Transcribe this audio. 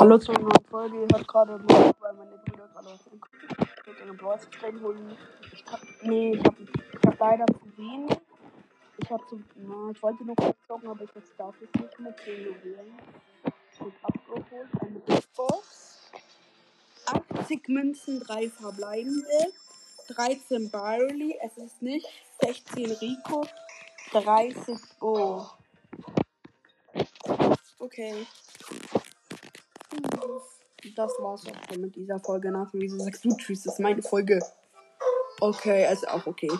Hallo zu einer neuen Folge. Ihr hört gerade Musik, weil meine Brüder gerade dem mit ihren Bros holen. Ich hab, nee, ich hab, ich hab leider zu wenig. Ich hab zu, na, ich wollte nur kurz zocken, aber ich jetzt darf es nicht mehr 10 Juwelen. Ich hab abgeholt, eine Big Box. 80 Münzen, 3 verbleibende. 13 Barley, es ist nicht. 16 Rico, 30 Bo. Okay. Das war's auch schon mit dieser Folge. Nach wieso sagst du Tschüss? Das ist meine Folge. Okay, ist auch okay.